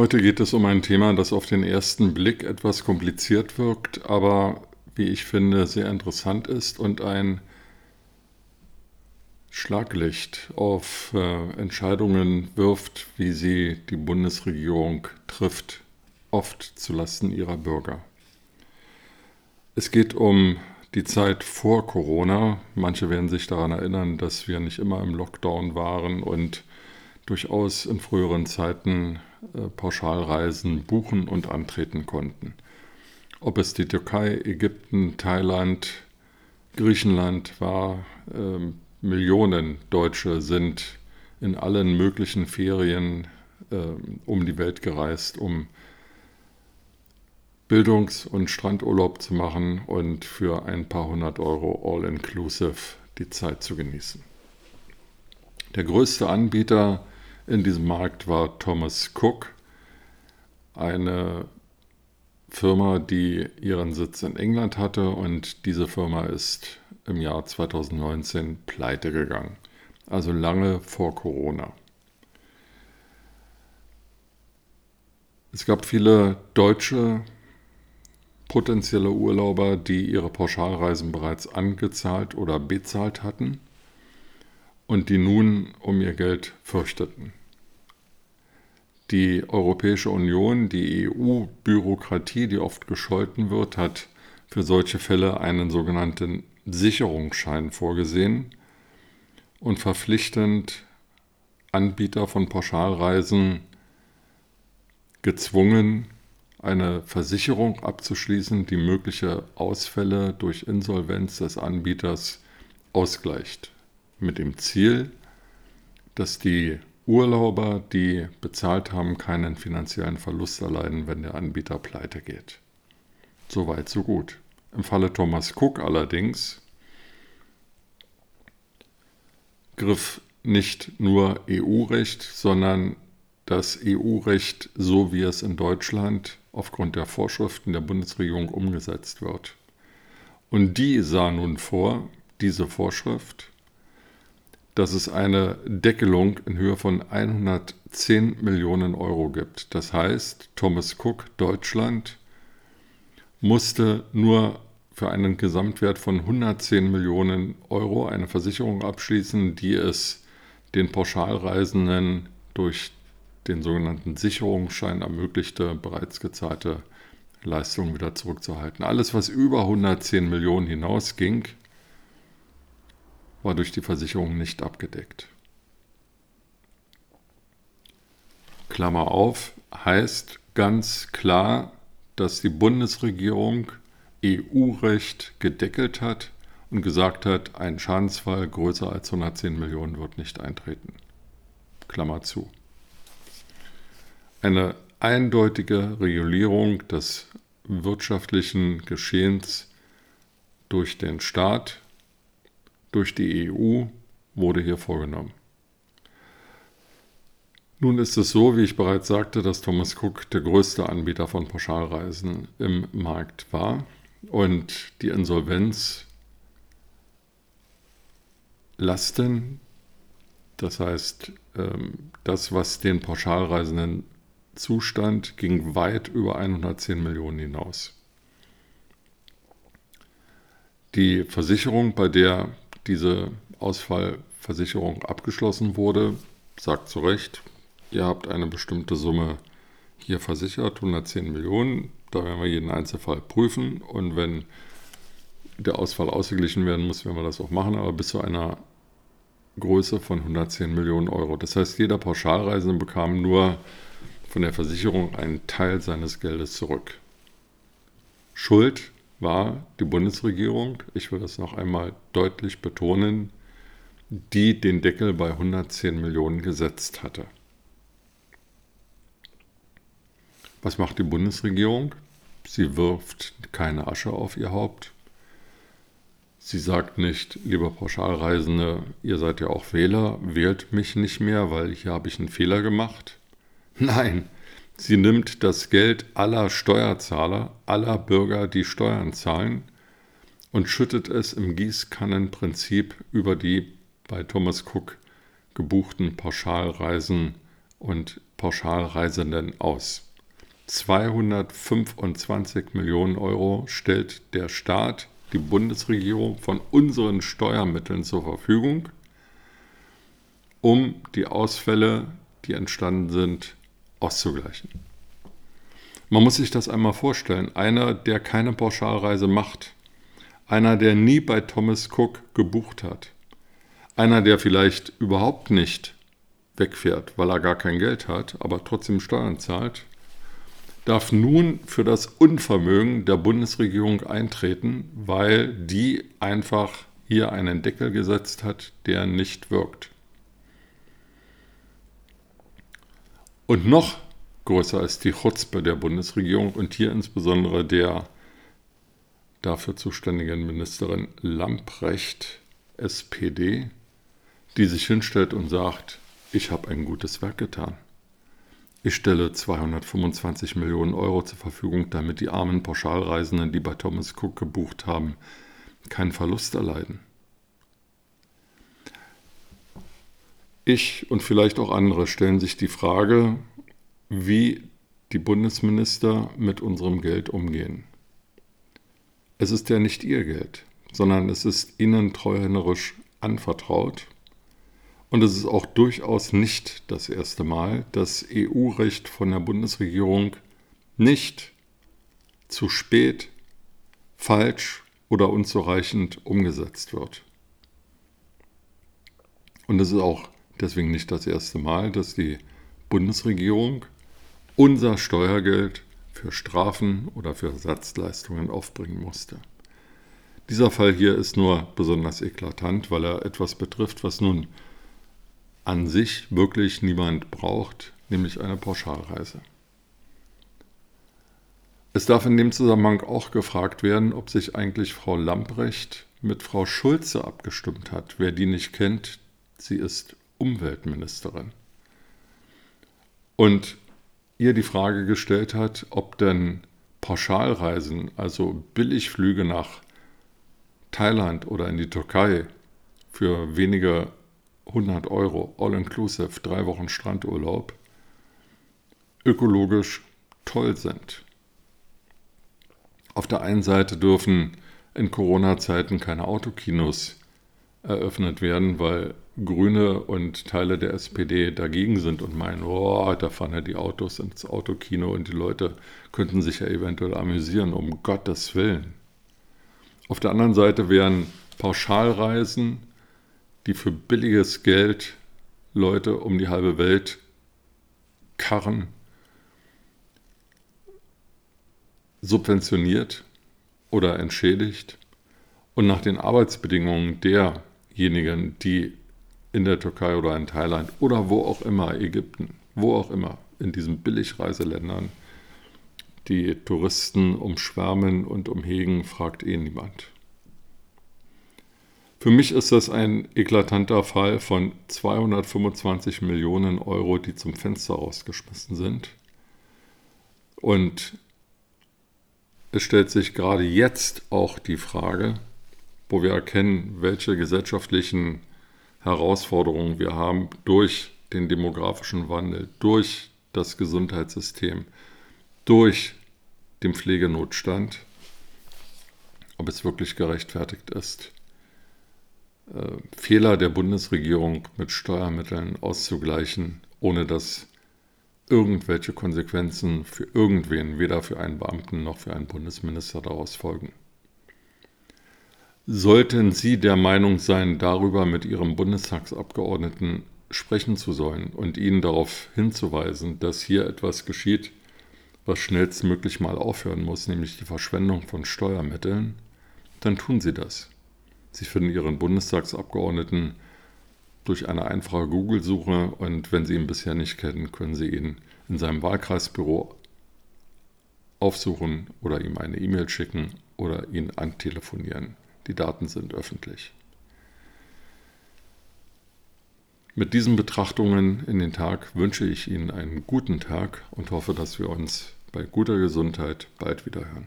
Heute geht es um ein Thema, das auf den ersten Blick etwas kompliziert wirkt, aber wie ich finde, sehr interessant ist und ein Schlaglicht auf äh, Entscheidungen wirft, wie sie die Bundesregierung trifft, oft zulasten ihrer Bürger. Es geht um die Zeit vor Corona. Manche werden sich daran erinnern, dass wir nicht immer im Lockdown waren und durchaus in früheren Zeiten äh, Pauschalreisen buchen und antreten konnten. Ob es die Türkei, Ägypten, Thailand, Griechenland war, äh, Millionen Deutsche sind in allen möglichen Ferien äh, um die Welt gereist, um Bildungs- und Strandurlaub zu machen und für ein paar hundert Euro all-inclusive die Zeit zu genießen. Der größte Anbieter in diesem Markt war Thomas Cook, eine Firma, die ihren Sitz in England hatte und diese Firma ist im Jahr 2019 pleite gegangen, also lange vor Corona. Es gab viele deutsche potenzielle Urlauber, die ihre Pauschalreisen bereits angezahlt oder bezahlt hatten und die nun um ihr Geld fürchteten. Die Europäische Union, die EU-Bürokratie, die oft gescholten wird, hat für solche Fälle einen sogenannten Sicherungsschein vorgesehen und verpflichtend Anbieter von Pauschalreisen gezwungen, eine Versicherung abzuschließen, die mögliche Ausfälle durch Insolvenz des Anbieters ausgleicht mit dem Ziel, dass die Urlauber, die bezahlt haben, keinen finanziellen Verlust erleiden, wenn der Anbieter pleite geht. Soweit, so gut. Im Falle Thomas Cook allerdings griff nicht nur EU-Recht, sondern das EU-Recht, so wie es in Deutschland aufgrund der Vorschriften der Bundesregierung umgesetzt wird. Und die sah nun vor, diese Vorschrift, dass es eine Deckelung in Höhe von 110 Millionen Euro gibt. Das heißt, Thomas Cook Deutschland musste nur für einen Gesamtwert von 110 Millionen Euro eine Versicherung abschließen, die es den Pauschalreisenden durch den sogenannten Sicherungsschein ermöglichte, bereits gezahlte Leistungen wieder zurückzuhalten. Alles, was über 110 Millionen hinausging, war durch die Versicherung nicht abgedeckt. Klammer auf, heißt ganz klar, dass die Bundesregierung EU-Recht gedeckelt hat und gesagt hat, ein Schadensfall größer als 110 Millionen wird nicht eintreten. Klammer zu. Eine eindeutige Regulierung des wirtschaftlichen Geschehens durch den Staat durch die EU wurde hier vorgenommen. Nun ist es so, wie ich bereits sagte, dass Thomas Cook der größte Anbieter von Pauschalreisen im Markt war und die Insolvenz Lasten, das heißt ähm, das, was den Pauschalreisenden zustand, ging weit über 110 Millionen hinaus. Die Versicherung, bei der diese Ausfallversicherung abgeschlossen wurde, sagt zu Recht, ihr habt eine bestimmte Summe hier versichert, 110 Millionen. Da werden wir jeden Einzelfall prüfen und wenn der Ausfall ausgeglichen werden muss, werden wir das auch machen, aber bis zu einer Größe von 110 Millionen Euro. Das heißt, jeder Pauschalreisende bekam nur von der Versicherung einen Teil seines Geldes zurück. Schuld war die Bundesregierung, ich will das noch einmal deutlich betonen, die den Deckel bei 110 Millionen gesetzt hatte. Was macht die Bundesregierung? Sie wirft keine Asche auf ihr Haupt. Sie sagt nicht, lieber Pauschalreisende, ihr seid ja auch Wähler, wählt mich nicht mehr, weil hier habe ich einen Fehler gemacht. Nein, Sie nimmt das Geld aller Steuerzahler, aller Bürger, die Steuern zahlen, und schüttet es im Gießkannenprinzip über die bei Thomas Cook gebuchten Pauschalreisen und Pauschalreisenden aus. 225 Millionen Euro stellt der Staat, die Bundesregierung von unseren Steuermitteln zur Verfügung, um die Ausfälle, die entstanden sind, auszugleichen. Man muss sich das einmal vorstellen. Einer, der keine Pauschalreise macht, einer, der nie bei Thomas Cook gebucht hat, einer, der vielleicht überhaupt nicht wegfährt, weil er gar kein Geld hat, aber trotzdem Steuern zahlt, darf nun für das Unvermögen der Bundesregierung eintreten, weil die einfach hier einen Deckel gesetzt hat, der nicht wirkt. Und noch größer ist die Chutzpe der Bundesregierung und hier insbesondere der dafür zuständigen Ministerin Lamprecht, SPD, die sich hinstellt und sagt, ich habe ein gutes Werk getan. Ich stelle 225 Millionen Euro zur Verfügung, damit die armen Pauschalreisenden, die bei Thomas Cook gebucht haben, keinen Verlust erleiden. Ich und vielleicht auch andere stellen sich die Frage, wie die Bundesminister mit unserem Geld umgehen. Es ist ja nicht ihr Geld, sondern es ist ihnen treuhänderisch anvertraut und es ist auch durchaus nicht das erste Mal, dass EU-Recht von der Bundesregierung nicht zu spät, falsch oder unzureichend umgesetzt wird. Und es ist auch deswegen nicht das erste Mal, dass die Bundesregierung unser Steuergeld für Strafen oder für Ersatzleistungen aufbringen musste. Dieser Fall hier ist nur besonders eklatant, weil er etwas betrifft, was nun an sich wirklich niemand braucht, nämlich eine Pauschalreise. Es darf in dem Zusammenhang auch gefragt werden, ob sich eigentlich Frau Lamprecht mit Frau Schulze abgestimmt hat. Wer die nicht kennt, sie ist Umweltministerin. Und ihr die Frage gestellt hat, ob denn Pauschalreisen, also Billigflüge nach Thailand oder in die Türkei für wenige 100 Euro, all-inclusive, drei Wochen Strandurlaub, ökologisch toll sind. Auf der einen Seite dürfen in Corona-Zeiten keine Autokinos eröffnet werden, weil Grüne und Teile der SPD dagegen sind und meinen, oh, da fahren ja die Autos ins Autokino und die Leute könnten sich ja eventuell amüsieren, um Gottes Willen. Auf der anderen Seite wären Pauschalreisen die für billiges Geld Leute um die halbe Welt karren, subventioniert oder entschädigt und nach den Arbeitsbedingungen derjenigen, die in der Türkei oder in Thailand oder wo auch immer, Ägypten, wo auch immer, in diesen Billigreiseländern, die Touristen umschwärmen und umhegen, fragt eh niemand. Für mich ist das ein eklatanter Fall von 225 Millionen Euro, die zum Fenster rausgeschmissen sind. Und es stellt sich gerade jetzt auch die Frage, wo wir erkennen, welche gesellschaftlichen Herausforderungen wir haben durch den demografischen Wandel, durch das Gesundheitssystem, durch den Pflegenotstand, ob es wirklich gerechtfertigt ist äh, Fehler der Bundesregierung mit Steuermitteln auszugleichen, ohne dass irgendwelche Konsequenzen für irgendwen, weder für einen Beamten noch für einen Bundesminister daraus folgen. Sollten Sie der Meinung sein, darüber mit Ihrem Bundestagsabgeordneten sprechen zu sollen und Ihnen darauf hinzuweisen, dass hier etwas geschieht, was schnellstmöglich mal aufhören muss, nämlich die Verschwendung von Steuermitteln, dann tun Sie das. Sie finden Ihren Bundestagsabgeordneten durch eine einfache Google-Suche und wenn Sie ihn bisher nicht kennen, können Sie ihn in seinem Wahlkreisbüro aufsuchen oder ihm eine E-Mail schicken oder ihn antelefonieren. Die Daten sind öffentlich. Mit diesen Betrachtungen in den Tag wünsche ich Ihnen einen guten Tag und hoffe, dass wir uns bei guter Gesundheit bald wieder hören.